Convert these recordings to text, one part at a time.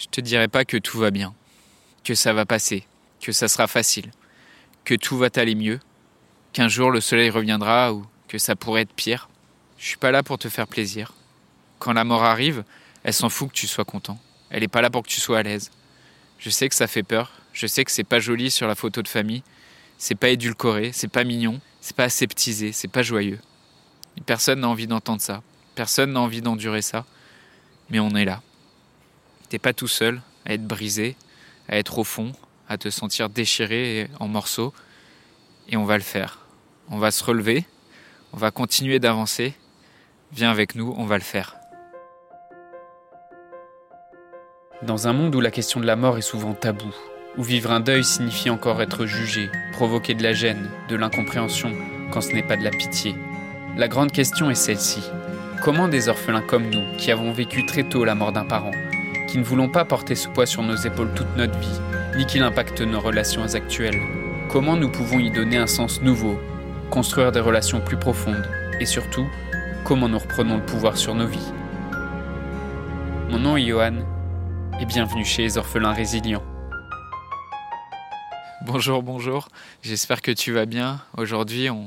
Je te dirai pas que tout va bien, que ça va passer, que ça sera facile, que tout va aller mieux, qu'un jour le soleil reviendra ou que ça pourrait être pire. Je suis pas là pour te faire plaisir. Quand la mort arrive, elle s'en fout que tu sois content. Elle est pas là pour que tu sois à l'aise. Je sais que ça fait peur, je sais que c'est pas joli sur la photo de famille, c'est pas édulcoré, c'est pas mignon, c'est pas aseptisé, c'est pas joyeux. personne n'a envie d'entendre ça, personne n'a envie d'endurer ça, mais on est là. T'es pas tout seul à être brisé, à être au fond, à te sentir déchiré en morceaux. Et on va le faire. On va se relever, on va continuer d'avancer. Viens avec nous, on va le faire. Dans un monde où la question de la mort est souvent taboue, où vivre un deuil signifie encore être jugé, provoquer de la gêne, de l'incompréhension, quand ce n'est pas de la pitié, la grande question est celle-ci. Comment des orphelins comme nous, qui avons vécu très tôt la mort d'un parent, qui ne voulons pas porter ce poids sur nos épaules toute notre vie, ni qu'il impacte nos relations actuelles. Comment nous pouvons y donner un sens nouveau, construire des relations plus profondes, et surtout, comment nous reprenons le pouvoir sur nos vies? Mon nom est Johan, et bienvenue chez les orphelins résilients. Bonjour, bonjour, j'espère que tu vas bien. Aujourd'hui, on,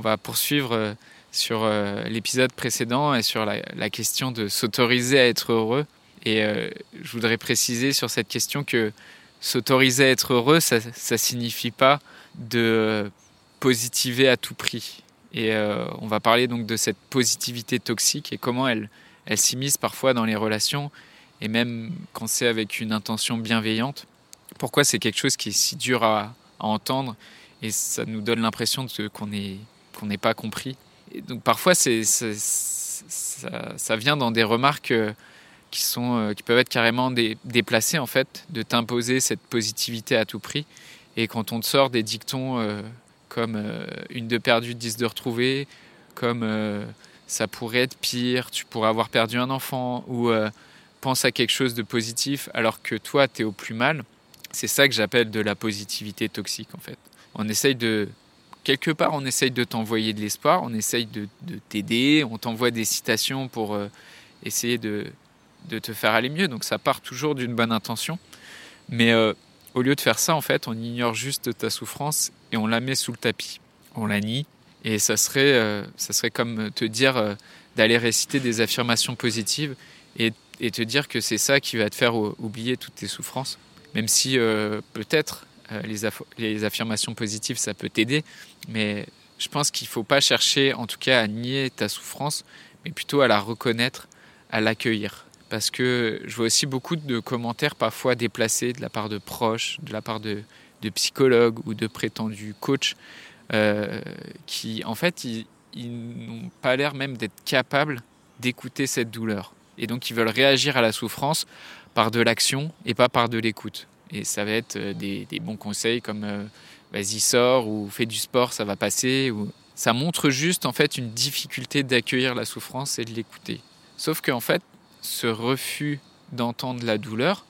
va poursuivre euh, sur euh, l'épisode précédent et sur la question de s'autoriser à être heureux. Et euh, je voudrais préciser sur cette question que s'autoriser à être heureux, ça ne signifie pas de positiver à tout prix. Et euh, on va parler donc de cette positivité toxique et comment elle, elle s'immisce parfois dans les relations et même quand c'est avec une intention bienveillante. Pourquoi c'est quelque chose qui est si dur à, entendre et ça nous donne l'impression qu'on n'est qu'on pas compris? Donc parfois ça, vient dans des remarques euh, qui, sont, euh, qui peuvent être carrément déplacés en fait, de t'imposer cette positivité à tout prix. Et quand on te sort des dictons euh, comme euh, une de perdue, dix de retrouvée, comme ça pourrait être pire, tu pourrais avoir perdu un enfant, ou pense à quelque chose de positif alors que toi tu es au plus mal, c'est ça que j'appelle de la positivité toxique en fait. On essaye de, quelque part, on essaye de t'envoyer de l'espoir, on essaye de t'aider, on t'envoie des citations pour essayer de, de te faire aller mieux. Donc ça part toujours d'une bonne intention. Mais euh, au lieu de faire ça, en fait, on ignore juste ta souffrance et on la met sous le tapis. On la nie. Et ça serait, euh, ça serait comme te dire euh, d'aller réciter des affirmations positives et, et te dire que c'est ça qui va te faire oublier toutes tes souffrances. Même si peut-être les, les affirmations positives, ça peut t'aider. Mais je pense qu'il ne faut pas chercher, en tout cas, à nier ta souffrance, mais plutôt à la reconnaître, à l'accueillir parce que je vois aussi beaucoup de commentaires parfois déplacés de la part de proches, de la part de, psychologues ou de prétendus coachs, euh, qui en fait, ils, n'ont pas l'air même d'être capables d'écouter cette douleur. Et donc, ils veulent réagir à la souffrance par de l'action et pas par de l'écoute. Et ça va être euh, des, bons conseils comme euh, vas-y sors ou fais du sport, ça va passer. Ça montre juste en fait une difficulté d'accueillir la souffrance et de l'écouter. Sauf qu'en fait, ce refus d'entendre la douleur,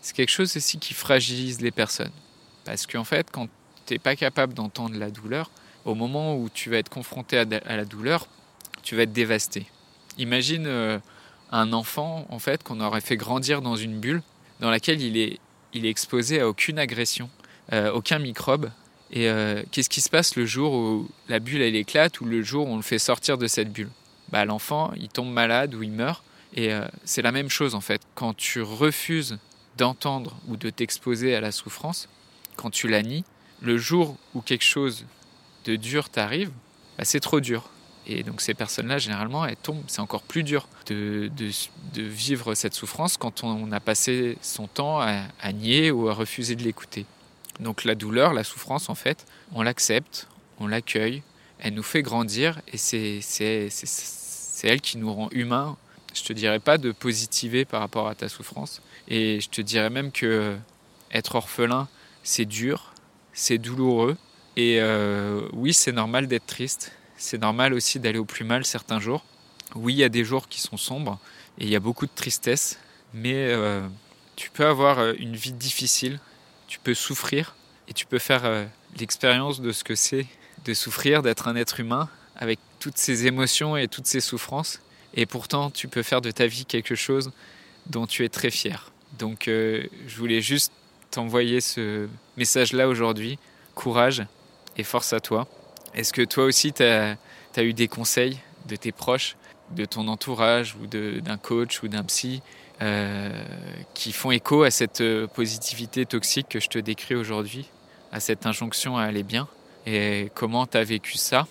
c'est quelque chose aussi qui fragilise les personnes. Parce qu'en fait, quand tu n'es pas capable d'entendre la douleur, au moment où tu vas être confronté à la douleur, tu vas être dévasté. Imagine euh, un enfant, en fait, qu'on aurait fait grandir dans une bulle dans laquelle il est, il est exposé à aucune agression, euh, aucun microbe. Et euh, qu'est-ce qui se passe le jour où la bulle elle éclate ou le jour où on le fait sortir de cette bulle? Bah, L'enfant, il tombe malade ou il meurt et euh, c'est la même chose en fait. Quand tu refuses d'entendre ou de t'exposer à la souffrance, quand tu la nies, le jour où quelque chose de dur t'arrive, bah, c'est trop dur. Et donc ces personnes-là, généralement, elles tombent. C'est encore plus dur de, de, vivre cette souffrance quand on a passé son temps à, à nier ou à refuser de l'écouter. Donc la douleur, la souffrance, en fait, on l'accepte, on l'accueille, elle nous fait grandir et c'est elle qui nous rend humains je te dirais pas de positiver par rapport à ta souffrance. Et je te dirais même que être orphelin, c'est dur, c'est douloureux. Et euh, oui, c'est normal d'être triste. C'est normal aussi d'aller au plus mal certains jours. Oui, il y a des jours qui sont sombres et il y a beaucoup de tristesse. Mais euh, tu peux avoir euh, une vie difficile, tu peux souffrir et tu peux faire l'expérience de ce que c'est de souffrir, d'être un être humain avec toutes ces émotions et toutes ces souffrances et pourtant, tu peux faire de ta vie quelque chose dont tu es très fier. Donc je voulais juste t'envoyer ce message-là aujourd'hui. Courage et force à toi. Est-ce que toi aussi, tu as, eu des conseils de tes proches, de ton entourage ou d'un coach ou d'un psy euh, qui font écho à cette euh, positivité toxique que je te décris aujourd'hui, à cette injonction à aller bien? Et comment tu as vécu ça?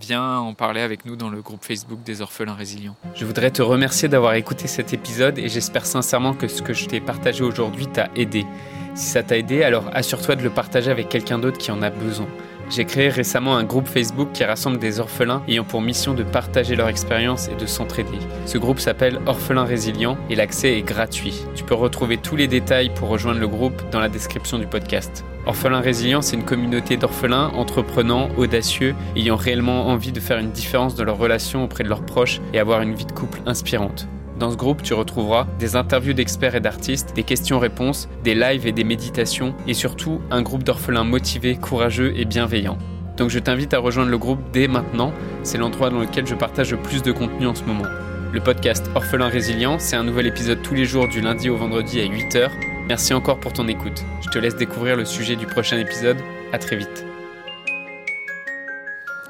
Viens en parler avec nous dans le groupe Facebook des orphelins résilients. Je voudrais te remercier d'avoir écouté cet épisode et j'espère sincèrement que ce que je t'ai partagé aujourd'hui t'a aidé. Si ça t'a aidé, alors assure-toi de le partager avec quelqu'un d'autre qui en a besoin. J'ai créé récemment un groupe Facebook qui rassemble des orphelins ayant pour mission de partager leur expérience et de s'entraider. Ce groupe s'appelle Orphelins Résilients et l'accès est gratuit. Tu peux retrouver tous les détails pour rejoindre le groupe dans la description du podcast. Orphelins Résilients, c'est une communauté d'orphelins entreprenants, audacieux, ayant réellement envie de faire une différence dans leurs relations auprès de leurs proches et avoir une vie de couple inspirante. Dans ce groupe, tu retrouveras des interviews d'experts et d'artistes, des questions-réponses, des lives et des méditations, et surtout un groupe d'orphelins motivés, courageux et bienveillants. Donc je t'invite à rejoindre le groupe dès maintenant, c'est l'endroit dans lequel je partage le plus de contenu en ce moment. Le podcast Orphelin Résilient, c'est un nouvel épisode tous les jours du lundi au vendredi à 8h. Merci encore pour ton écoute. Je te laisse découvrir le sujet du prochain épisode. À très vite.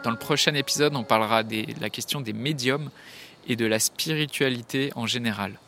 Dans le prochain épisode, on parlera de la question des médiums et de la spiritualité en général.